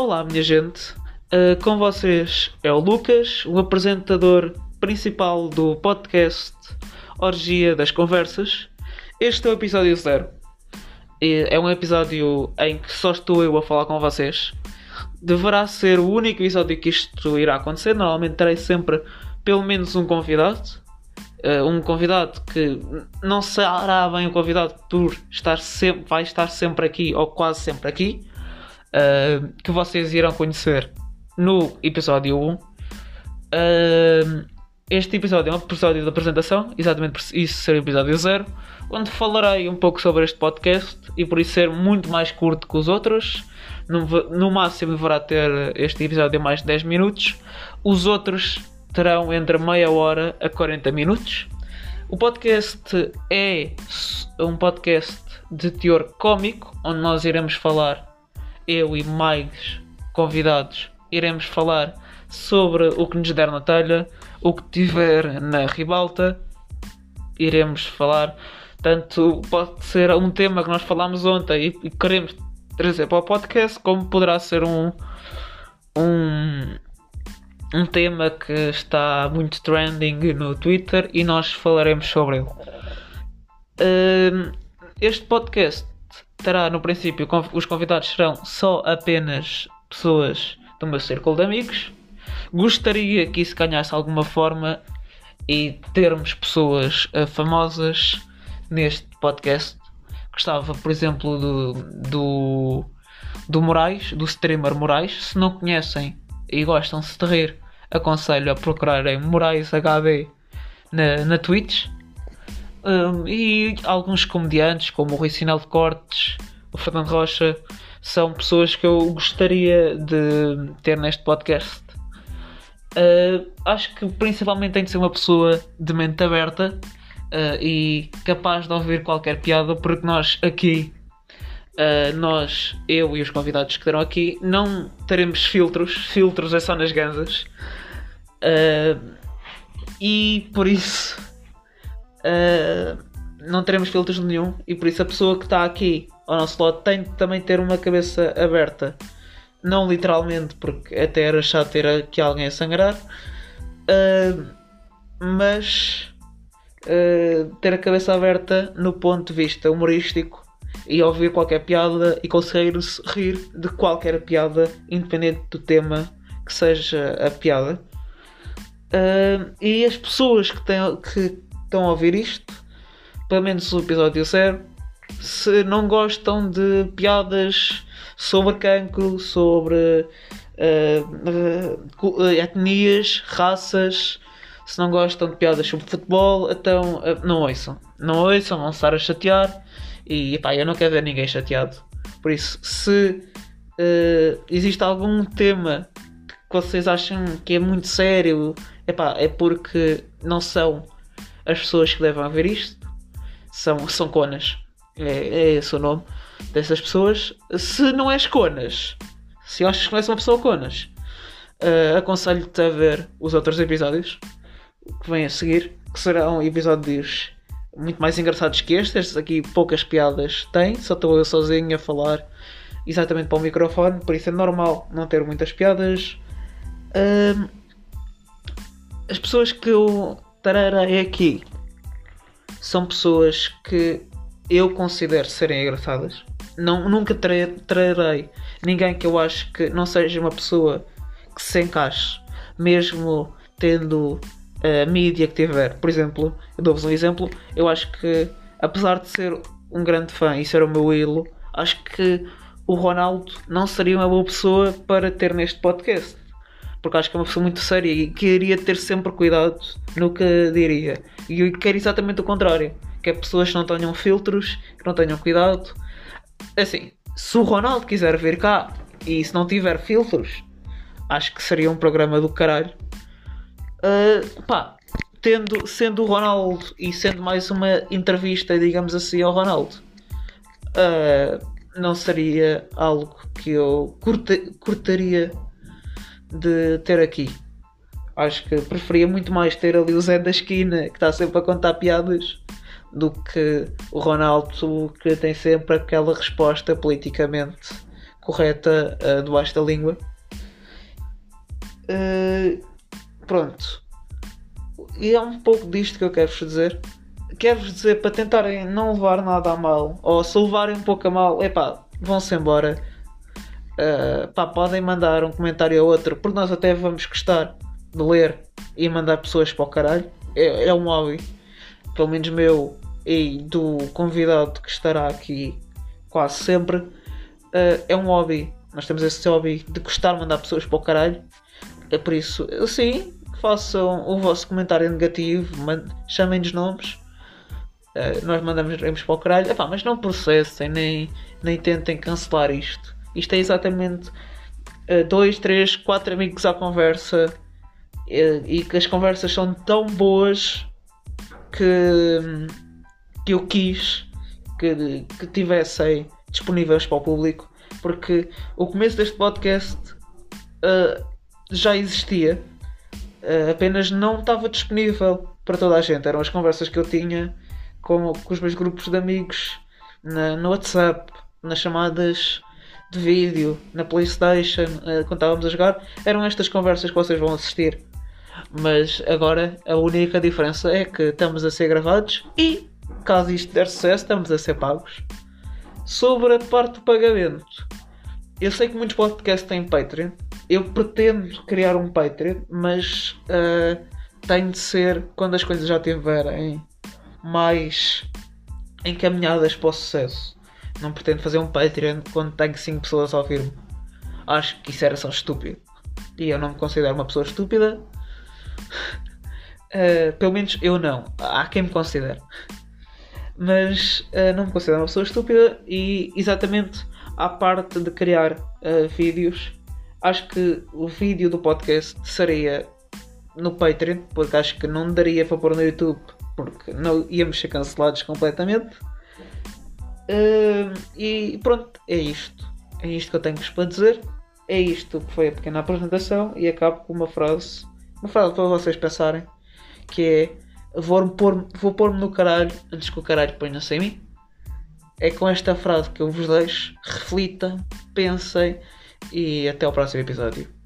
Olá, minha gente. Uh, com vocês é o Lucas, o apresentador principal do podcast Orgia das Conversas. Este é o episódio zero. É um episódio em que só estou eu a falar com vocês. Deverá ser o único episódio que isto irá acontecer. Normalmente terei sempre pelo menos um convidado. Uh, um convidado que não será bem o convidado por estar sempre, vai estar sempre aqui ou quase sempre aqui uh, que vocês irão conhecer no episódio 1. Uh, este episódio é um episódio de apresentação, exatamente por isso ser o episódio 0, onde falarei um pouco sobre este podcast e por isso ser muito mais curto que os outros. No, no máximo deverá ter este episódio mais de 10 minutos. Os outros terão entre meia hora a 40 minutos. O podcast é um podcast de teor cómico, onde nós iremos falar eu e mais convidados iremos falar sobre o que nos der na telha, o que tiver na ribalta. Iremos falar, tanto pode ser um tema que nós falámos ontem e, queremos trazer para o podcast, como poderá ser um, um, um tema que está muito trending no Twitter e nós falaremos sobre ele. Este podcast terá no princípio os convidados serão só apenas pessoas do meu círculo de amigos. Gostaria que isso ganhasse alguma forma e termos pessoas uh, famosas neste podcast. Gostava, por exemplo, do, do, do Moraes, do streamer Moraes. Se não conhecem e gostam-se de rir, aconselho a procurarem Moraes HD na, na Twitch. Um, e alguns comediantes, como o Rui Sinal de Cortes, o Fernando Rocha, são pessoas que eu gostaria de ter neste podcast. Uh, acho que principalmente tem de ser uma pessoa de mente aberta uh, e capaz de ouvir qualquer piada, porque nós aqui, uh, nós, eu e os convidados que terão aqui, não teremos filtros, filtros é só nas ganzas. e por isso uh, não teremos filtros nenhum e por isso a pessoa que está aqui ao nosso lado tem de também ter uma cabeça aberta. Não literalmente, porque até era chato ter aqui alguém a sangrar, uh, mas uh, ter a cabeça aberta no ponto de vista humorístico e ouvir qualquer piada e conseguir rir de qualquer piada, independente do tema que seja a piada. Uh, e as pessoas que, têm, que estão a ouvir isto, pelo menos o episódio 0, se não gostam de piadas sobre cancro, sobre uh, uh, etnias, raças, se não gostam de piadas sobre futebol, então uh, não ouçam. Não ouçam, vão estar a chatear. E pá, eu não quero ver ninguém chateado. Por isso, se existe algum tema que vocês acham que é muito sério, epá, é porque não são as pessoas que devem ver isto são, são conas. É, é esse o nome dessas pessoas. Se não és conas, se achas que não és uma pessoa conas, uh, aconselho-te a ver os outros episódios que vêm a seguir, que serão episódios muito mais engraçados que estes. Estes aqui poucas piadas têm, só estou eu sozinho a falar exatamente para o microfone, por isso é normal não ter muitas piadas. Uh, as pessoas que eu tararei aqui são pessoas que eu considero serem engraçadas. Não, nunca trarei ninguém que eu acho que não seja uma pessoa que se encaixe, mesmo tendo a mídia que tiver. Por exemplo, eu dou-vos um exemplo. Eu acho que, apesar de ser um grande fã e ser o meu ídolo, acho que o Ronaldo não seria uma boa pessoa para ter neste podcast porque acho que é uma pessoa muito séria e queria ter sempre cuidado no que diria. E eu quero exatamente o contrário: que é pessoas que não tenham filtros, que não tenham cuidado. Assim, se o Ronaldo quiser vir cá e se não tiver filtros, acho que seria um programa do caralho. Uh, pá, tendo, sendo o Ronaldo e sendo mais uma entrevista, digamos assim, ao Ronaldo, uh, não seria algo que eu curte, curtaria de ter aqui. Acho que preferia muito mais ter ali o Zé da esquina que está sempre a contar piadas do que o Ronaldo que tem sempre aquela resposta politicamente correta uh, debaixo da língua. Uh, pronto. E é um pouco disto que eu quero-vos dizer. Quero-vos dizer para tentarem não levar nada a mal, ou se levarem um pouco a mal, epá, vão-se embora. Uh, pá, podem mandar um comentário ou outro, porque nós até vamos gostar de ler e mandar pessoas para o caralho. É, é um hobby, pelo menos meu e do convidado que estará aqui quase sempre. Uh, é um hobby. Nós temos esse hobby de gostar de mandar pessoas para o caralho. É por isso, sim, façam o vosso comentário negativo, chamem-nos nomes. Uh, nós mandamos para o caralho. Epá, mas não processem, nem, nem tentem cancelar isto. Isto é exatamente uh, dois, três, quatro amigos à conversa uh, e que as conversas são tão boas que, que eu quis que, que tivessem disponíveis para o público porque o começo deste podcast uh, já existia apenas não estava disponível para toda a gente. Eram as conversas que eu tinha com, com os meus grupos de amigos na, no WhatsApp nas chamadas de vídeo na Playstation uh, quando estávamos a jogar eram estas conversas que vocês vão assistir. Mas agora a única diferença é que estamos a ser gravados e caso isto der sucesso estamos a ser pagos sobre a parte do pagamento. Eu sei que muitos podcasts têm Patreon. Eu pretendo criar um Patreon mas uh, tem de ser quando as coisas já estiverem mais encaminhadas para o sucesso não pretendo fazer um Patreon quando tenho 5 pessoas a ouvir-me. Acho que isso era só estúpido. E eu não me considero uma pessoa estúpida. Uh, pelo menos eu não. Há quem me considere. Mas uh, não me considero uma pessoa estúpida e exatamente à parte de criar uh, vídeos, acho que o vídeo do podcast seria no Patreon, porque acho que não daria para pôr no YouTube, porque não íamos ser cancelados completamente. Uh, e pronto, é isto. É isto que eu tenho-vos para dizer. É isto que foi a pequena apresentação e acabo com uma frase. Uma frase para vocês pensarem. Que é vou pôr-me vou pôr no caralho antes que o caralho ponha-se em mim. É com esta frase que eu vos deixo. Reflitam, pensem e até ao próximo episódio.